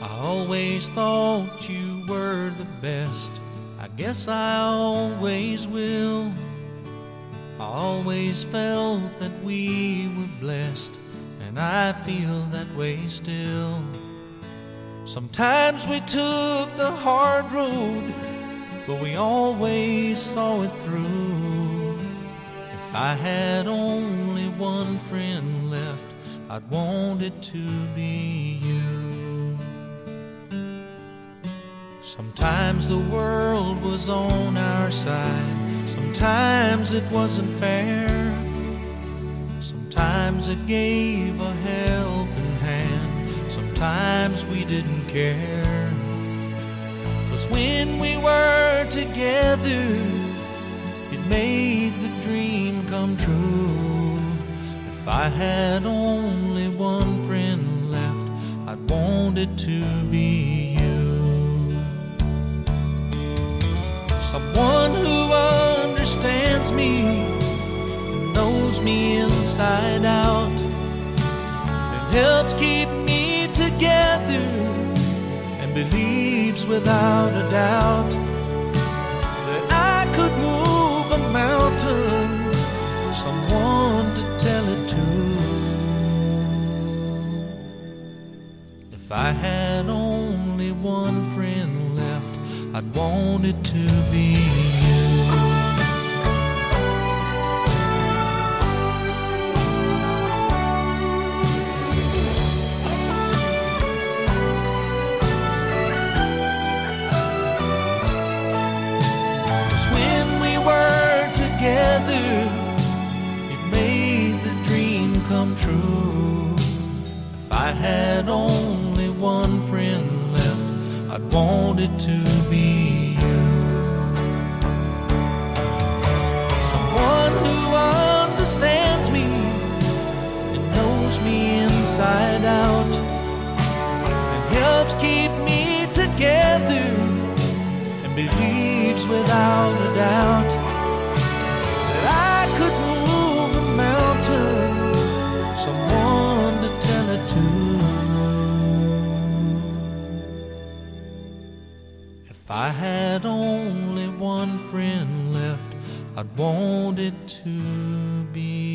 I always thought you were the best. I guess I always will. I always felt that we were blessed, and I feel that way still. Sometimes we took the hard road, but we always saw it through. If I had only one friend left, I'd want it to be you. Sometimes the world was on our side, sometimes it wasn't fair. Sometimes it gave a helping hand, sometimes we didn't care. Cause when we were together, it made the dream come true. If I had only one friend left, I'd want it to be Someone who understands me and knows me inside out and helps keep me together and believes without a doubt that I could move a mountain. Someone to tell it to. If I had only one I'd want it to be you. When we were together, it made the dream come true. If I had only one friend left, I'd want it to be me inside out and helps keep me together and believes without a doubt that I could move a mountain. Someone to tell it to. If I had only one friend left, I'd want it to be.